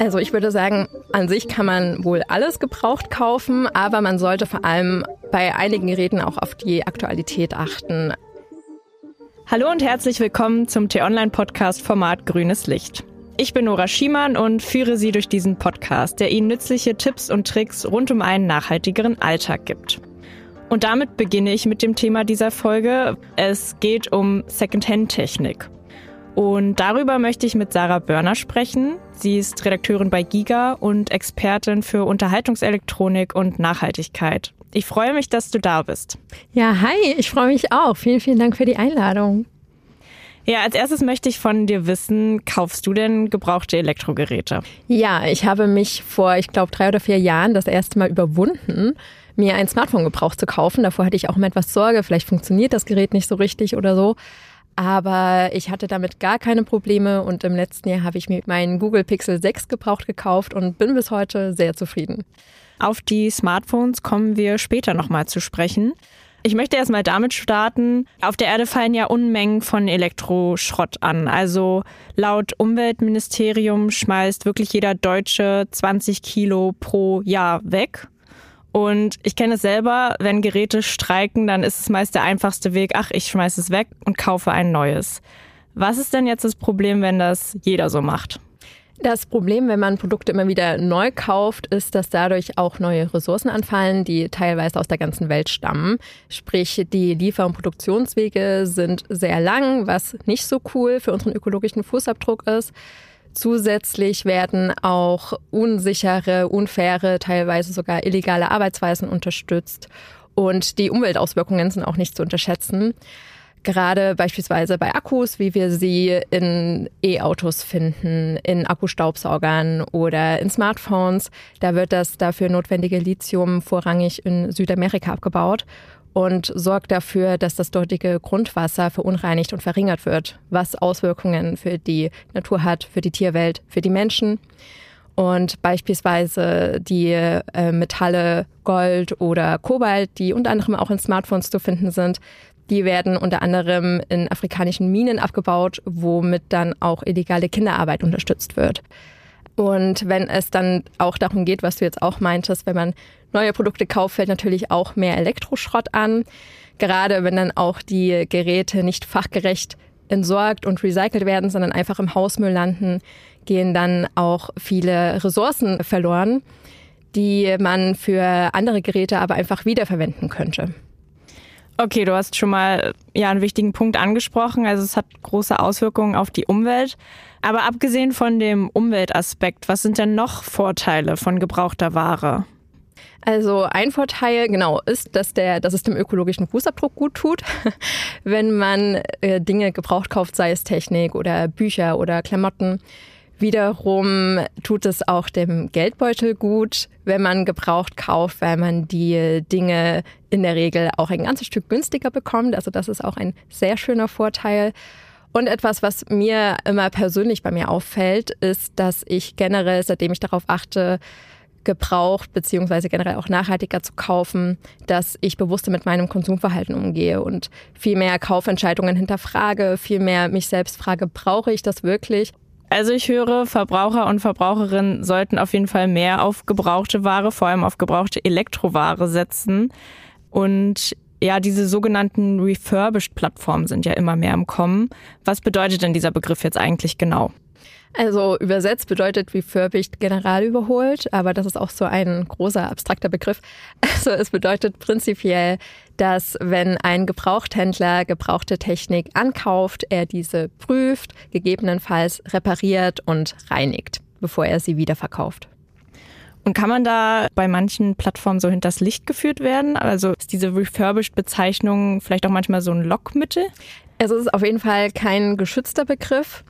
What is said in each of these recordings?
Also ich würde sagen, an sich kann man wohl alles gebraucht kaufen, aber man sollte vor allem bei einigen Geräten auch auf die Aktualität achten. Hallo und herzlich willkommen zum T-Online-Podcast Format Grünes Licht. Ich bin Nora Schiemann und führe Sie durch diesen Podcast, der Ihnen nützliche Tipps und Tricks rund um einen nachhaltigeren Alltag gibt. Und damit beginne ich mit dem Thema dieser Folge. Es geht um Secondhand-Technik. Und darüber möchte ich mit Sarah Börner sprechen. Sie ist Redakteurin bei Giga und Expertin für Unterhaltungselektronik und Nachhaltigkeit. Ich freue mich, dass du da bist. Ja, hi, ich freue mich auch. Vielen, vielen Dank für die Einladung. Ja, als erstes möchte ich von dir wissen, kaufst du denn gebrauchte Elektrogeräte? Ja, ich habe mich vor, ich glaube, drei oder vier Jahren das erste Mal überwunden, mir ein Smartphone gebraucht zu kaufen. Davor hatte ich auch immer etwas Sorge, vielleicht funktioniert das Gerät nicht so richtig oder so. Aber ich hatte damit gar keine Probleme und im letzten Jahr habe ich mir meinen Google Pixel 6 gebraucht gekauft und bin bis heute sehr zufrieden. Auf die Smartphones kommen wir später nochmal zu sprechen. Ich möchte erstmal damit starten. Auf der Erde fallen ja Unmengen von Elektroschrott an. Also laut Umweltministerium schmeißt wirklich jeder Deutsche 20 Kilo pro Jahr weg. Und ich kenne es selber, wenn Geräte streiken, dann ist es meist der einfachste Weg, ach, ich schmeiße es weg und kaufe ein neues. Was ist denn jetzt das Problem, wenn das jeder so macht? Das Problem, wenn man Produkte immer wieder neu kauft, ist, dass dadurch auch neue Ressourcen anfallen, die teilweise aus der ganzen Welt stammen. Sprich, die Liefer- und Produktionswege sind sehr lang, was nicht so cool für unseren ökologischen Fußabdruck ist. Zusätzlich werden auch unsichere, unfaire, teilweise sogar illegale Arbeitsweisen unterstützt. Und die Umweltauswirkungen sind auch nicht zu unterschätzen. Gerade beispielsweise bei Akkus, wie wir sie in E-Autos finden, in Akkustaubsaugern oder in Smartphones, da wird das dafür notwendige Lithium vorrangig in Südamerika abgebaut und sorgt dafür, dass das dortige Grundwasser verunreinigt und verringert wird, was Auswirkungen für die Natur hat, für die Tierwelt, für die Menschen. Und beispielsweise die äh, Metalle Gold oder Kobalt, die unter anderem auch in Smartphones zu finden sind, die werden unter anderem in afrikanischen Minen abgebaut, womit dann auch illegale Kinderarbeit unterstützt wird. Und wenn es dann auch darum geht, was du jetzt auch meintest, wenn man neue Produkte kauft, fällt natürlich auch mehr Elektroschrott an. Gerade wenn dann auch die Geräte nicht fachgerecht entsorgt und recycelt werden, sondern einfach im Hausmüll landen, gehen dann auch viele Ressourcen verloren, die man für andere Geräte aber einfach wiederverwenden könnte. Okay, du hast schon mal ja einen wichtigen Punkt angesprochen. Also es hat große Auswirkungen auf die Umwelt. Aber abgesehen von dem Umweltaspekt, was sind denn noch Vorteile von gebrauchter Ware? Also ein Vorteil, genau, ist, dass, der, dass es dem ökologischen Fußabdruck gut tut, wenn man äh, Dinge gebraucht kauft, sei es Technik oder Bücher oder Klamotten. Wiederum tut es auch dem Geldbeutel gut, wenn man gebraucht kauft, weil man die Dinge in der Regel auch ein ganzes Stück günstiger bekommt. Also das ist auch ein sehr schöner Vorteil. Und etwas, was mir immer persönlich bei mir auffällt, ist, dass ich generell, seitdem ich darauf achte, gebraucht beziehungsweise generell auch nachhaltiger zu kaufen, dass ich bewusster mit meinem Konsumverhalten umgehe und viel mehr Kaufentscheidungen hinterfrage, viel mehr mich selbst frage, brauche ich das wirklich? Also ich höre, Verbraucher und Verbraucherinnen sollten auf jeden Fall mehr auf gebrauchte Ware, vor allem auf gebrauchte Elektroware setzen. Und ja, diese sogenannten Refurbished-Plattformen sind ja immer mehr im Kommen. Was bedeutet denn dieser Begriff jetzt eigentlich genau? Also übersetzt bedeutet refurbished general überholt, aber das ist auch so ein großer abstrakter Begriff. Also es bedeutet prinzipiell, dass wenn ein Gebrauchthändler gebrauchte Technik ankauft, er diese prüft, gegebenenfalls repariert und reinigt, bevor er sie wiederverkauft. Und kann man da bei manchen Plattformen so hinters Licht geführt werden? Also ist diese Refurbished-Bezeichnung vielleicht auch manchmal so ein Lockmittel? Es ist auf jeden Fall kein geschützter Begriff.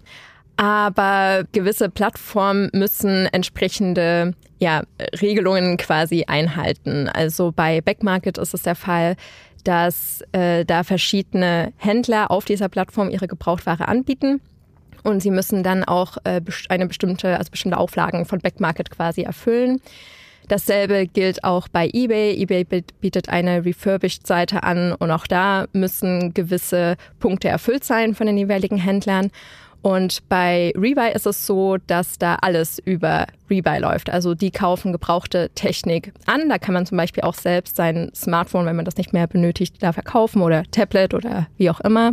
Aber gewisse Plattformen müssen entsprechende ja, Regelungen quasi einhalten. Also bei Backmarket ist es der Fall, dass äh, da verschiedene Händler auf dieser Plattform ihre Gebrauchtware anbieten. Und sie müssen dann auch äh, eine bestimmte, also bestimmte Auflagen von Backmarket quasi erfüllen. Dasselbe gilt auch bei eBay. eBay bietet eine Refurbished-Seite an und auch da müssen gewisse Punkte erfüllt sein von den jeweiligen Händlern. Und bei Rebuy ist es so, dass da alles über Rebuy läuft. Also die kaufen gebrauchte Technik an. Da kann man zum Beispiel auch selbst sein Smartphone, wenn man das nicht mehr benötigt, da verkaufen oder Tablet oder wie auch immer.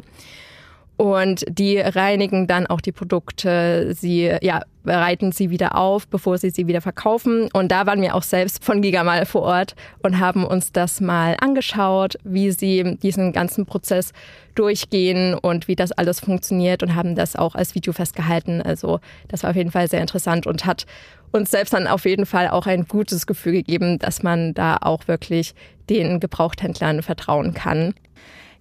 Und die reinigen dann auch die Produkte. Sie ja, bereiten sie wieder auf, bevor sie sie wieder verkaufen. Und da waren wir auch selbst von Giga mal vor Ort und haben uns das mal angeschaut, wie sie diesen ganzen Prozess durchgehen und wie das alles funktioniert und haben das auch als Video festgehalten. Also das war auf jeden Fall sehr interessant und hat uns selbst dann auf jeden Fall auch ein gutes Gefühl gegeben, dass man da auch wirklich den Gebrauchthändlern vertrauen kann.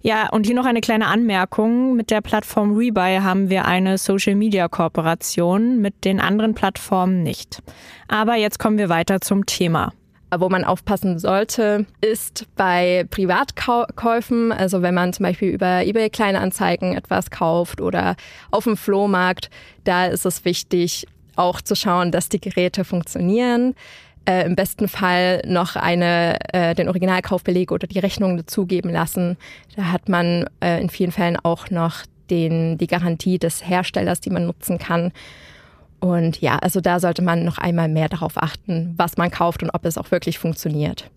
Ja, und hier noch eine kleine Anmerkung. Mit der Plattform Rebuy haben wir eine Social-Media-Kooperation, mit den anderen Plattformen nicht. Aber jetzt kommen wir weiter zum Thema. Wo man aufpassen sollte, ist bei Privatkäufen, also wenn man zum Beispiel über eBay Kleinanzeigen etwas kauft oder auf dem Flohmarkt, da ist es wichtig, auch zu schauen, dass die Geräte funktionieren äh, im besten Fall noch eine, äh, den Originalkaufbeleg oder die Rechnung dazugeben lassen. Da hat man äh, in vielen Fällen auch noch den, die Garantie des Herstellers, die man nutzen kann. Und ja, also da sollte man noch einmal mehr darauf achten, was man kauft und ob es auch wirklich funktioniert.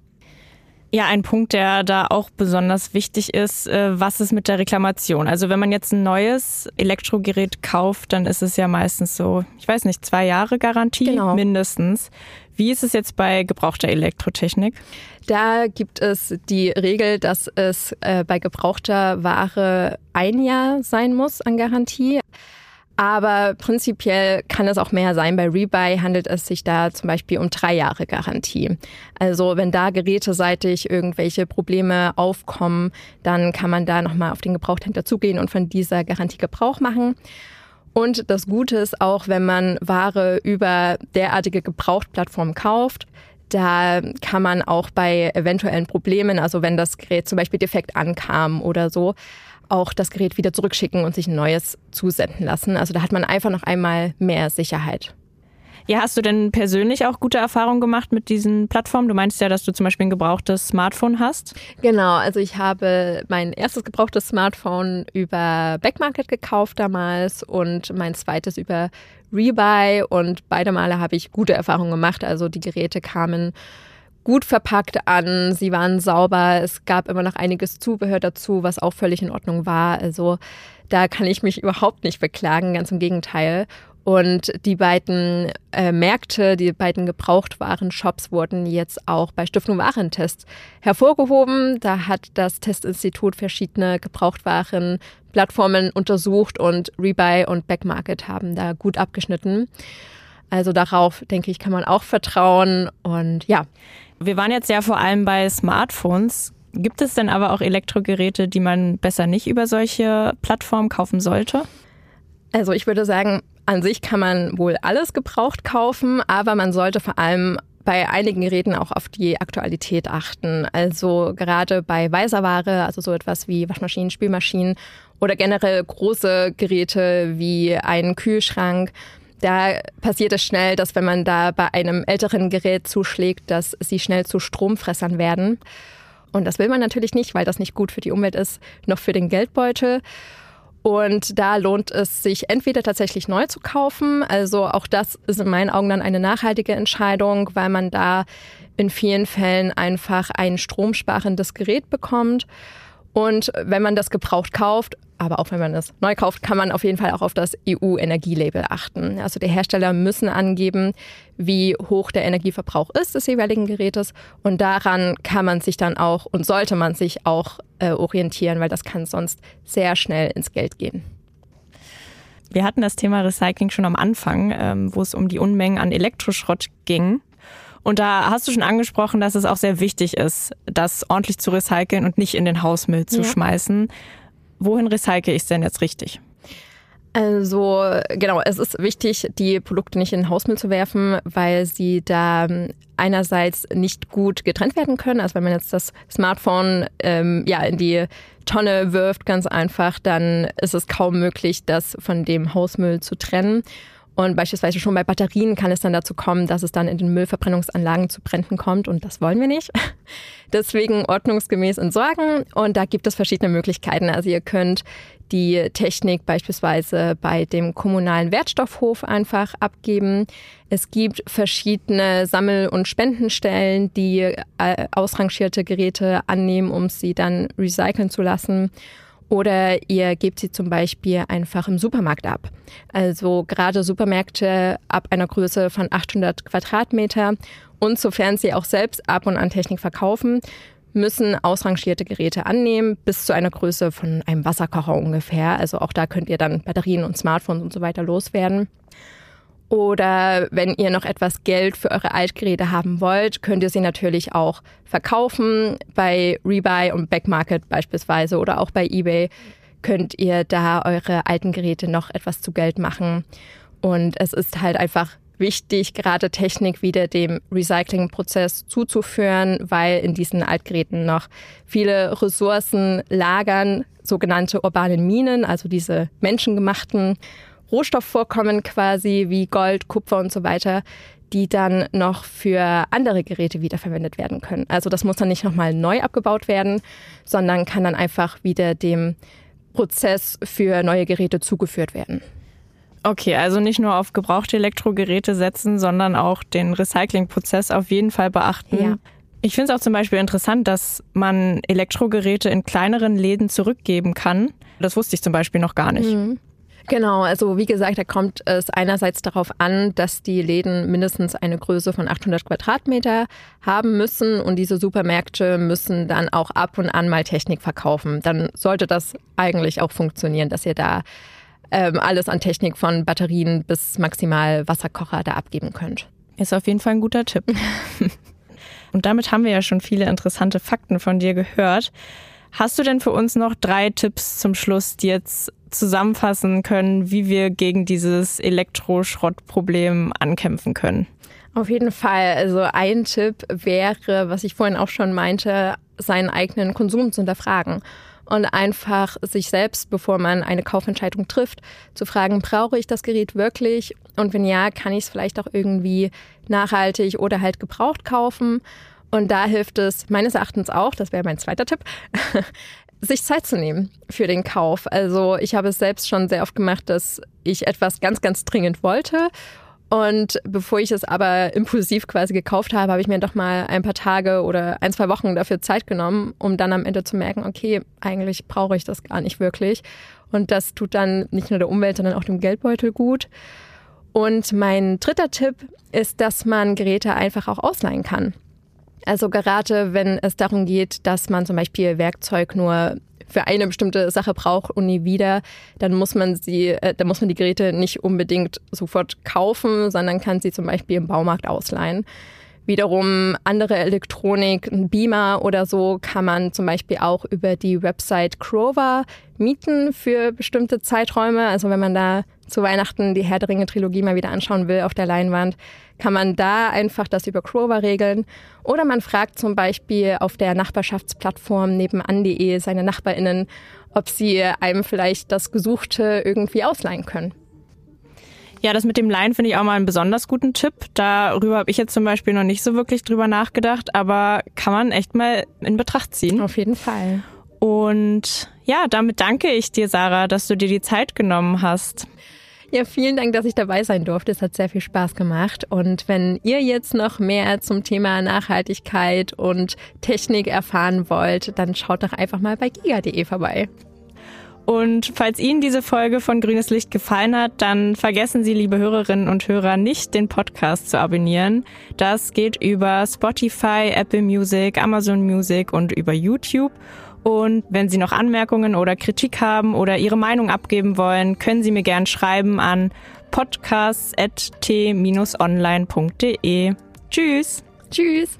Ja, ein Punkt, der da auch besonders wichtig ist, äh, was ist mit der Reklamation? Also wenn man jetzt ein neues Elektrogerät kauft, dann ist es ja meistens so, ich weiß nicht, zwei Jahre Garantie genau. mindestens. Wie ist es jetzt bei gebrauchter Elektrotechnik? Da gibt es die Regel, dass es äh, bei gebrauchter Ware ein Jahr sein muss an Garantie. Aber prinzipiell kann es auch mehr sein. Bei Rebuy handelt es sich da zum Beispiel um drei Jahre Garantie. Also wenn da geräteseitig irgendwelche Probleme aufkommen, dann kann man da nochmal auf den Gebrauchthändler zugehen und von dieser Garantie Gebrauch machen. Und das Gute ist auch, wenn man Ware über derartige Gebrauchtplattformen kauft, da kann man auch bei eventuellen Problemen, also wenn das Gerät zum Beispiel defekt ankam oder so, auch das Gerät wieder zurückschicken und sich ein neues zusenden lassen. Also da hat man einfach noch einmal mehr Sicherheit. Ja, hast du denn persönlich auch gute Erfahrungen gemacht mit diesen Plattformen? Du meinst ja, dass du zum Beispiel ein gebrauchtes Smartphone hast. Genau, also ich habe mein erstes gebrauchtes Smartphone über Backmarket gekauft damals und mein zweites über Rebuy und beide Male habe ich gute Erfahrungen gemacht. Also die Geräte kamen gut verpackt an, sie waren sauber, es gab immer noch einiges Zubehör dazu, was auch völlig in Ordnung war. Also da kann ich mich überhaupt nicht beklagen, ganz im Gegenteil. Und die beiden äh, Märkte, die beiden Gebrauchtwaren-Shops wurden jetzt auch bei Stiftung Warentests hervorgehoben. Da hat das Testinstitut verschiedene Gebrauchtwaren-Plattformen untersucht und Rebuy und Backmarket haben da gut abgeschnitten. Also darauf, denke ich, kann man auch vertrauen. Und ja. Wir waren jetzt ja vor allem bei Smartphones. Gibt es denn aber auch Elektrogeräte, die man besser nicht über solche Plattformen kaufen sollte? Also ich würde sagen, an sich kann man wohl alles gebraucht kaufen, aber man sollte vor allem bei einigen Geräten auch auf die Aktualität achten. Also gerade bei weißer Ware, also so etwas wie Waschmaschinen, Spülmaschinen oder generell große Geräte wie einen Kühlschrank. Da passiert es schnell, dass wenn man da bei einem älteren Gerät zuschlägt, dass sie schnell zu Stromfressern werden. Und das will man natürlich nicht, weil das nicht gut für die Umwelt ist, noch für den Geldbeutel. Und da lohnt es sich entweder tatsächlich neu zu kaufen, also auch das ist in meinen Augen dann eine nachhaltige Entscheidung, weil man da in vielen Fällen einfach ein stromsparendes Gerät bekommt. Und wenn man das gebraucht kauft, aber auch wenn man es neu kauft, kann man auf jeden Fall auch auf das EU-Energielabel achten. Also die Hersteller müssen angeben, wie hoch der Energieverbrauch ist des jeweiligen Gerätes und daran kann man sich dann auch und sollte man sich auch äh, orientieren, weil das kann sonst sehr schnell ins Geld gehen. Wir hatten das Thema Recycling schon am Anfang, ähm, wo es um die Unmengen an Elektroschrott ging. Und da hast du schon angesprochen, dass es auch sehr wichtig ist, das ordentlich zu recyceln und nicht in den Hausmüll zu ja. schmeißen wohin recycle ich es denn jetzt richtig? Also genau, es ist wichtig, die Produkte nicht in den Hausmüll zu werfen, weil sie da ähm, einerseits nicht gut getrennt werden können. Also wenn man jetzt das Smartphone ähm, ja in die Tonne wirft, ganz einfach, dann ist es kaum möglich, das von dem Hausmüll zu trennen. Und beispielsweise schon bei Batterien kann es dann dazu kommen, dass es dann in den Müllverbrennungsanlagen zu Bränden kommt und das wollen wir nicht. Deswegen ordnungsgemäß entsorgen und da gibt es verschiedene Möglichkeiten. Also ihr könnt die Technik beispielsweise bei dem kommunalen Wertstoffhof einfach abgeben. Es gibt verschiedene Sammel- und Spendenstellen, die äh, ausrangierte Geräte annehmen, um sie dann recyceln zu lassen. Oder ihr gebt sie zum Beispiel einfach im Supermarkt ab. Also gerade Supermärkte ab einer Größe von 800 Quadratmeter und sofern sie auch selbst ab und an Technik verkaufen, müssen ausrangierte Geräte annehmen, bis zu einer Größe von einem Wasserkocher ungefähr. Also auch da könnt ihr dann Batterien und Smartphones und so weiter loswerden. Oder wenn ihr noch etwas Geld für eure Altgeräte haben wollt, könnt ihr sie natürlich auch verkaufen. Bei Rebuy und Backmarket beispielsweise oder auch bei eBay könnt ihr da eure alten Geräte noch etwas zu Geld machen. Und es ist halt einfach wichtig, gerade Technik wieder dem Recyclingprozess zuzuführen, weil in diesen Altgeräten noch viele Ressourcen lagern, sogenannte urbane Minen, also diese menschengemachten Rohstoffvorkommen quasi wie Gold, Kupfer und so weiter, die dann noch für andere Geräte wiederverwendet werden können. Also das muss dann nicht nochmal neu abgebaut werden, sondern kann dann einfach wieder dem Prozess für neue Geräte zugeführt werden. Okay, also nicht nur auf gebrauchte Elektrogeräte setzen, sondern auch den Recyclingprozess auf jeden Fall beachten. Ja. Ich finde es auch zum Beispiel interessant, dass man Elektrogeräte in kleineren Läden zurückgeben kann. Das wusste ich zum Beispiel noch gar nicht. Mhm. Genau, also wie gesagt, da kommt es einerseits darauf an, dass die Läden mindestens eine Größe von 800 Quadratmeter haben müssen und diese Supermärkte müssen dann auch ab und an mal Technik verkaufen. Dann sollte das eigentlich auch funktionieren, dass ihr da ähm, alles an Technik von Batterien bis maximal Wasserkocher da abgeben könnt. Ist auf jeden Fall ein guter Tipp. Und damit haben wir ja schon viele interessante Fakten von dir gehört. Hast du denn für uns noch drei Tipps zum Schluss, die jetzt zusammenfassen können, wie wir gegen dieses Elektroschrottproblem ankämpfen können? Auf jeden Fall. Also ein Tipp wäre, was ich vorhin auch schon meinte, seinen eigenen Konsum zu hinterfragen und einfach sich selbst, bevor man eine Kaufentscheidung trifft, zu fragen, brauche ich das Gerät wirklich? Und wenn ja, kann ich es vielleicht auch irgendwie nachhaltig oder halt gebraucht kaufen? Und da hilft es meines Erachtens auch, das wäre mein zweiter Tipp, sich Zeit zu nehmen für den Kauf. Also ich habe es selbst schon sehr oft gemacht, dass ich etwas ganz, ganz dringend wollte und bevor ich es aber impulsiv quasi gekauft habe, habe ich mir doch mal ein paar Tage oder ein, zwei Wochen dafür Zeit genommen, um dann am Ende zu merken, okay, eigentlich brauche ich das gar nicht wirklich. Und das tut dann nicht nur der Umwelt, sondern auch dem Geldbeutel gut. Und mein dritter Tipp ist, dass man Geräte einfach auch ausleihen kann. Also gerade wenn es darum geht, dass man zum Beispiel Werkzeug nur für eine bestimmte Sache braucht und nie wieder, dann muss man sie, äh, dann muss man die Geräte nicht unbedingt sofort kaufen, sondern kann sie zum Beispiel im Baumarkt ausleihen. Wiederum andere Elektronik, ein Beamer oder so, kann man zum Beispiel auch über die Website Crover mieten für bestimmte Zeiträume. Also wenn man da zu Weihnachten die Herr der Ringe Trilogie mal wieder anschauen will auf der Leinwand, kann man da einfach das über Crover regeln. Oder man fragt zum Beispiel auf der Nachbarschaftsplattform nebenan.de seine NachbarInnen, ob sie einem vielleicht das Gesuchte irgendwie ausleihen können. Ja, das mit dem Leihen finde ich auch mal einen besonders guten Tipp. Darüber habe ich jetzt zum Beispiel noch nicht so wirklich drüber nachgedacht, aber kann man echt mal in Betracht ziehen. Auf jeden Fall. Und ja, damit danke ich dir, Sarah, dass du dir die Zeit genommen hast. Ja, vielen Dank, dass ich dabei sein durfte. Es hat sehr viel Spaß gemacht. Und wenn ihr jetzt noch mehr zum Thema Nachhaltigkeit und Technik erfahren wollt, dann schaut doch einfach mal bei giga.de vorbei. Und falls Ihnen diese Folge von Grünes Licht gefallen hat, dann vergessen Sie, liebe Hörerinnen und Hörer, nicht den Podcast zu abonnieren. Das geht über Spotify, Apple Music, Amazon Music und über YouTube. Und wenn Sie noch Anmerkungen oder Kritik haben oder Ihre Meinung abgeben wollen, können Sie mir gern schreiben an podcasts.t-online.de. Tschüss. Tschüss.